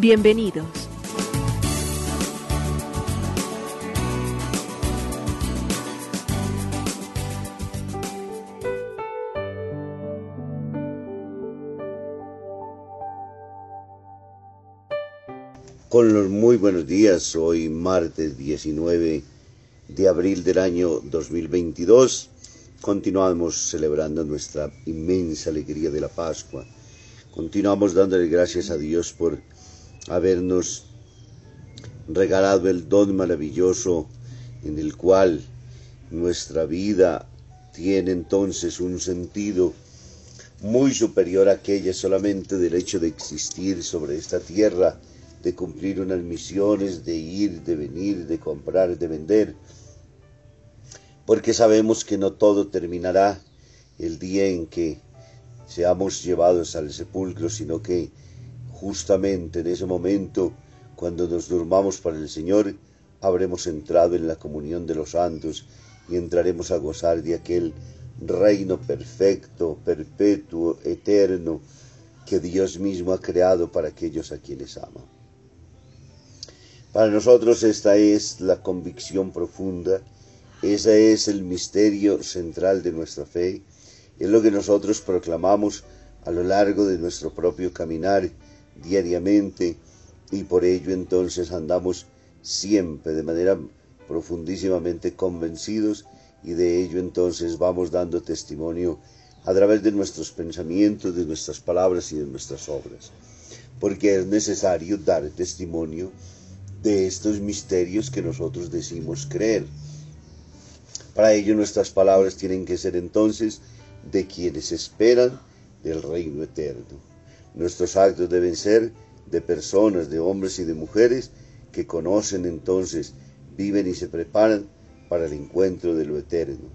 Bienvenidos. Con los muy buenos días, hoy martes 19 de abril del año 2022 continuamos celebrando nuestra inmensa alegría de la Pascua. Continuamos dándole gracias a Dios por habernos regalado el don maravilloso en el cual nuestra vida tiene entonces un sentido muy superior a aquella solamente del hecho de existir sobre esta tierra, de cumplir unas misiones, de ir, de venir, de comprar, de vender. Porque sabemos que no todo terminará el día en que seamos llevados al sepulcro, sino que justamente en ese momento, cuando nos durmamos para el Señor, habremos entrado en la comunión de los santos y entraremos a gozar de aquel reino perfecto, perpetuo, eterno, que Dios mismo ha creado para aquellos a quienes ama. Para nosotros esta es la convicción profunda ese es el misterio central de nuestra fe. Es lo que nosotros proclamamos a lo largo de nuestro propio caminar diariamente y por ello entonces andamos siempre de manera profundísimamente convencidos y de ello entonces vamos dando testimonio a través de nuestros pensamientos, de nuestras palabras y de nuestras obras. Porque es necesario dar testimonio de estos misterios que nosotros decimos creer. Para ello nuestras palabras tienen que ser entonces de quienes esperan del reino eterno. Nuestros actos deben ser de personas, de hombres y de mujeres que conocen entonces, viven y se preparan para el encuentro de lo eterno.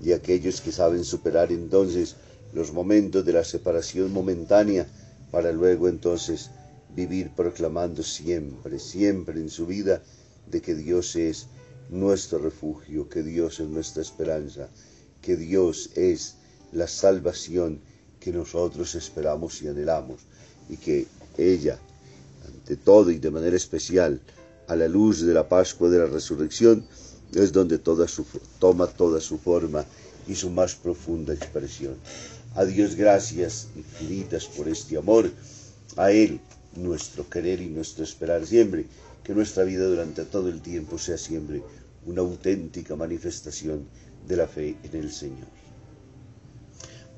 Y aquellos que saben superar entonces los momentos de la separación momentánea para luego entonces vivir proclamando siempre, siempre en su vida de que Dios es nuestro refugio, que Dios es nuestra esperanza, que Dios es la salvación que nosotros esperamos y anhelamos y que ella, ante todo y de manera especial, a la luz de la Pascua de la Resurrección, es donde toda su, toma toda su forma y su más profunda expresión. A Dios gracias infinitas por este amor, a Él nuestro querer y nuestro esperar siempre, que nuestra vida durante todo el tiempo sea siempre una auténtica manifestación de la fe en el Señor.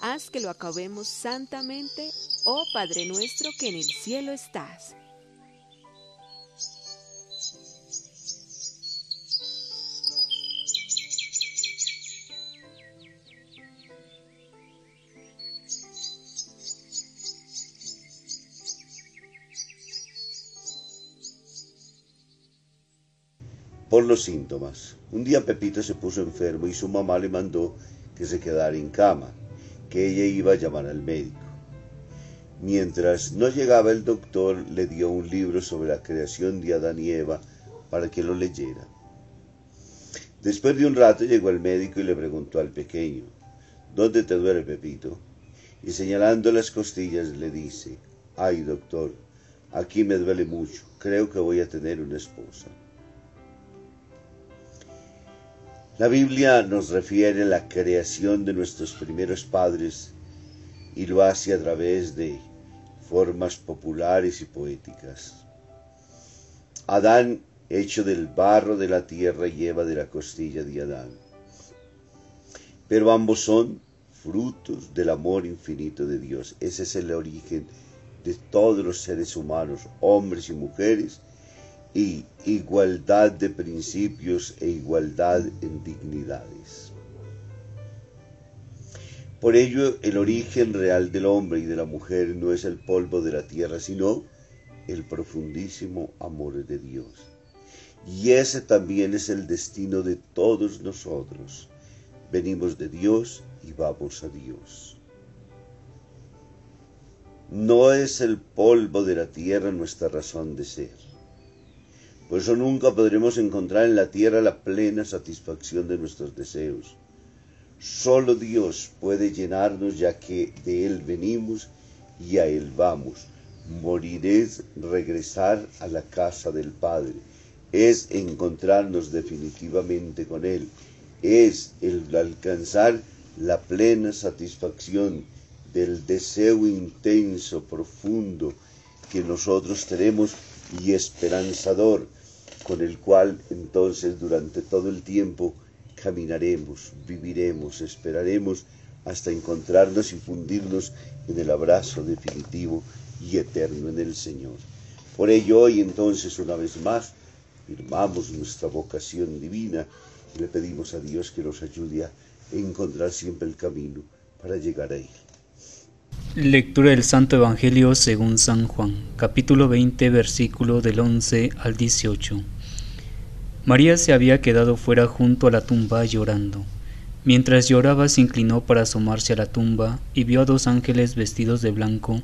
Haz que lo acabemos santamente, oh Padre nuestro que en el cielo estás. por los síntomas. Un día Pepito se puso enfermo y su mamá le mandó que se quedara en cama, que ella iba a llamar al médico. Mientras no llegaba el doctor, le dio un libro sobre la creación de Adán y Eva para que lo leyera. Después de un rato llegó el médico y le preguntó al pequeño, ¿Dónde te duele, Pepito? Y señalando las costillas le dice, ay doctor, aquí me duele mucho, creo que voy a tener una esposa. La Biblia nos refiere la creación de nuestros primeros padres y lo hace a través de formas populares y poéticas. Adán hecho del barro de la tierra y Eva de la costilla de Adán. Pero ambos son frutos del amor infinito de Dios. Ese es el origen de todos los seres humanos, hombres y mujeres, y igualdad de principios e igualdad en dignidades. Por ello, el origen real del hombre y de la mujer no es el polvo de la tierra, sino el profundísimo amor de Dios. Y ese también es el destino de todos nosotros. Venimos de Dios y vamos a Dios. No es el polvo de la tierra nuestra razón de ser. Por eso nunca podremos encontrar en la tierra la plena satisfacción de nuestros deseos. Solo Dios puede llenarnos ya que de Él venimos y a Él vamos. Morir es regresar a la casa del Padre, es encontrarnos definitivamente con Él, es el alcanzar la plena satisfacción del deseo intenso, profundo que nosotros tenemos y esperanzador con el cual entonces durante todo el tiempo caminaremos, viviremos, esperaremos hasta encontrarnos y fundirnos en el abrazo definitivo y eterno en el Señor. Por ello hoy entonces una vez más firmamos nuestra vocación divina y le pedimos a Dios que nos ayude a encontrar siempre el camino para llegar a Él. Lectura del Santo Evangelio según San Juan, capítulo 20, versículo del 11 al 18. María se había quedado fuera junto a la tumba llorando. Mientras lloraba se inclinó para asomarse a la tumba y vio a dos ángeles vestidos de blanco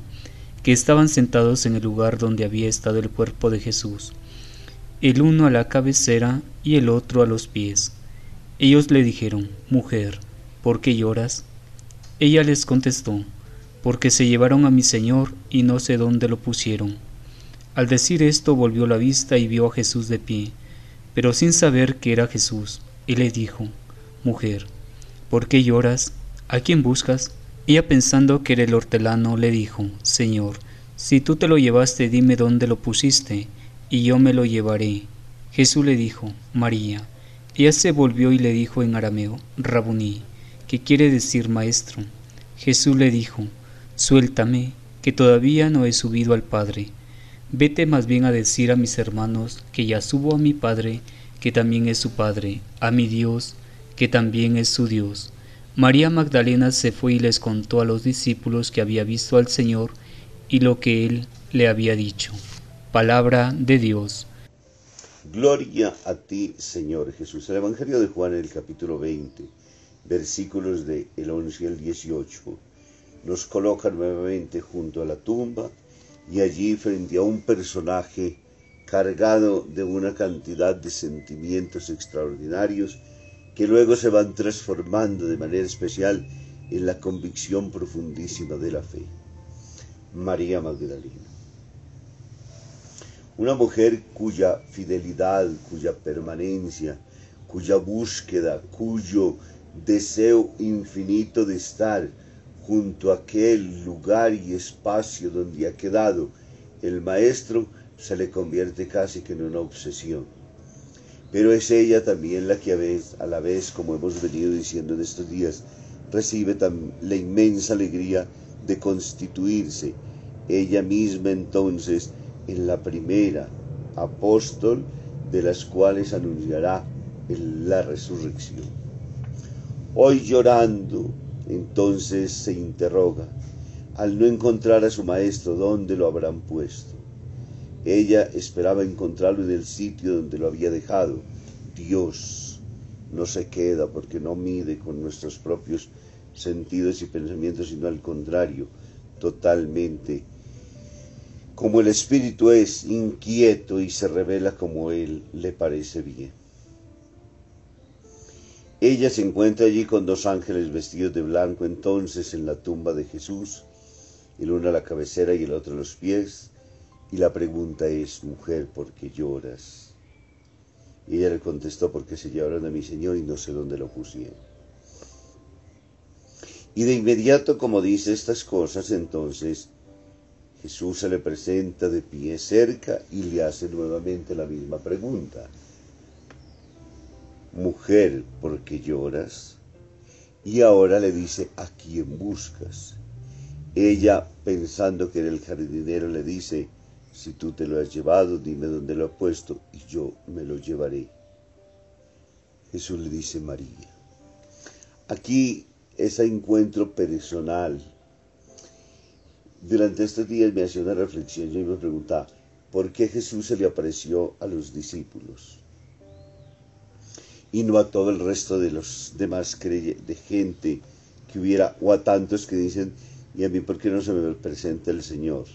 que estaban sentados en el lugar donde había estado el cuerpo de Jesús, el uno a la cabecera y el otro a los pies. Ellos le dijeron, Mujer, ¿por qué lloras? Ella les contestó, Porque se llevaron a mi Señor y no sé dónde lo pusieron. Al decir esto volvió la vista y vio a Jesús de pie, pero sin saber que era Jesús, y le dijo, Mujer, ¿por qué lloras? ¿A quién buscas? Ella pensando que era el hortelano, le dijo, Señor, si tú te lo llevaste, dime dónde lo pusiste, y yo me lo llevaré. Jesús le dijo, María. Ella se volvió y le dijo en arameo, Rabuní, que quiere decir maestro. Jesús le dijo, Suéltame, que todavía no he subido al Padre Vete más bien a decir a mis hermanos que ya subo a mi Padre, que también es su Padre, a mi Dios, que también es su Dios. María Magdalena se fue y les contó a los discípulos que había visto al Señor y lo que él le había dicho. Palabra de Dios. Gloria a ti, Señor Jesús. El Evangelio de Juan, el capítulo 20, versículos del el 11 y el 18, nos coloca nuevamente junto a la tumba y allí frente a un personaje cargado de una cantidad de sentimientos extraordinarios que luego se van transformando de manera especial en la convicción profundísima de la fe. María Magdalena. Una mujer cuya fidelidad, cuya permanencia, cuya búsqueda, cuyo deseo infinito de estar junto a aquel lugar y espacio donde ha quedado el maestro, se le convierte casi que en una obsesión. Pero es ella también la que a, a la vez, como hemos venido diciendo en estos días, recibe la inmensa alegría de constituirse ella misma entonces en la primera apóstol de las cuales anunciará la resurrección. Hoy llorando, entonces se interroga, al no encontrar a su maestro, ¿dónde lo habrán puesto? Ella esperaba encontrarlo en el sitio donde lo había dejado. Dios no se queda porque no mide con nuestros propios sentidos y pensamientos, sino al contrario, totalmente como el espíritu es inquieto y se revela como él le parece bien. Ella se encuentra allí con dos ángeles vestidos de blanco entonces en la tumba de Jesús, el uno a la cabecera y el otro a los pies, y la pregunta es, mujer, ¿por qué lloras? Y ella le contestó, porque se llevaron a mi Señor y no sé dónde lo pusieron. Y de inmediato, como dice estas cosas, entonces Jesús se le presenta de pie cerca y le hace nuevamente la misma pregunta. Mujer, ¿por qué lloras? Y ahora le dice, ¿a quién buscas? Ella, pensando que era el jardinero, le dice, si tú te lo has llevado, dime dónde lo has puesto y yo me lo llevaré. Jesús le dice, María. Aquí ese encuentro personal durante estos días me hacía una reflexión, yo me preguntaba, ¿por qué Jesús se le apareció a los discípulos? Y no a todo el resto de los demás de gente que hubiera, o a tantos que dicen, ¿y a mí por qué no se me presenta el Señor?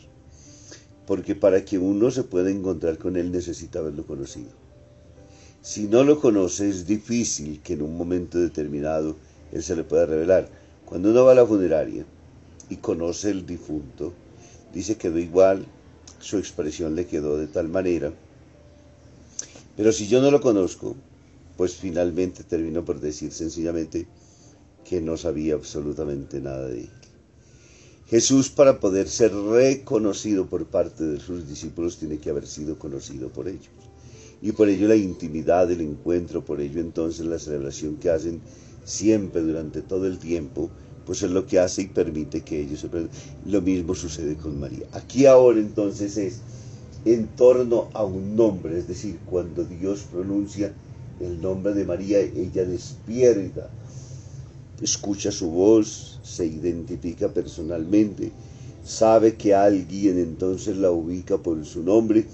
Porque para que uno se pueda encontrar con Él necesita haberlo conocido. Si no lo conoce es difícil que en un momento determinado Él se le pueda revelar. Cuando uno va a la funeraria, y conoce el difunto, dice que quedó igual, su expresión le quedó de tal manera. Pero si yo no lo conozco, pues finalmente termino por decir sencillamente que no sabía absolutamente nada de él. Jesús para poder ser reconocido por parte de sus discípulos tiene que haber sido conocido por ellos. Y por ello la intimidad, el encuentro, por ello entonces la celebración que hacen siempre durante todo el tiempo pues es lo que hace y permite que ellos se Lo mismo sucede con María. Aquí ahora entonces es en torno a un nombre, es decir, cuando Dios pronuncia el nombre de María, ella despierta, escucha su voz, se identifica personalmente, sabe que alguien entonces la ubica por su nombre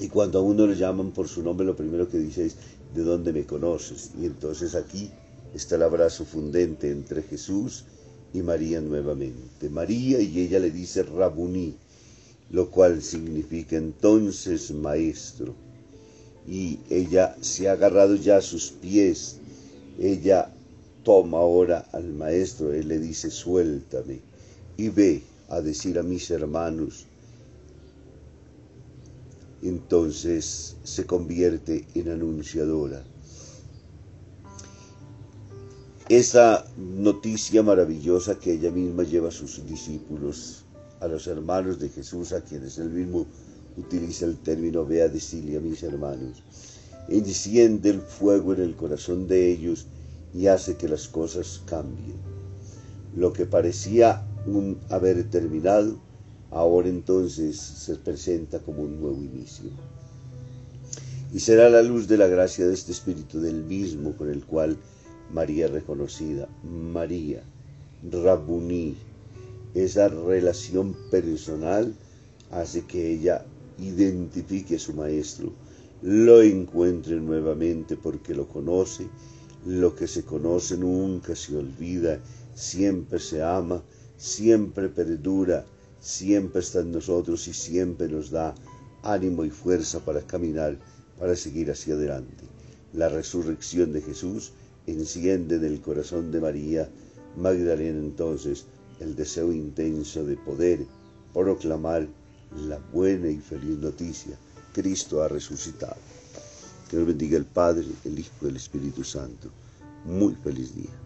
y cuando a uno le llaman por su nombre lo primero que dice es, ¿de dónde me conoces? Y entonces aquí está el abrazo fundente entre Jesús y María nuevamente. María y ella le dice Rabuní, lo cual significa entonces maestro. Y ella se ha agarrado ya a sus pies, ella toma ahora al maestro, él le dice suéltame y ve a decir a mis hermanos. Entonces se convierte en anunciadora esa noticia maravillosa que ella misma lleva a sus discípulos, a los hermanos de Jesús, a quienes él mismo utiliza el término ve a decirle a mis hermanos, enciende el fuego en el corazón de ellos y hace que las cosas cambien. Lo que parecía un haber terminado, ahora entonces se presenta como un nuevo inicio. Y será la luz de la gracia de este Espíritu del mismo con el cual María reconocida, María, Rabuní. Esa relación personal hace que ella identifique a su maestro, lo encuentre nuevamente porque lo conoce, lo que se conoce nunca se olvida, siempre se ama, siempre perdura, siempre está en nosotros y siempre nos da ánimo y fuerza para caminar, para seguir hacia adelante. La resurrección de Jesús enciende en el corazón de María Magdalena entonces el deseo intenso de poder proclamar la buena y feliz noticia. Cristo ha resucitado. Que nos bendiga el Padre, el Hijo y el Espíritu Santo. Muy feliz día.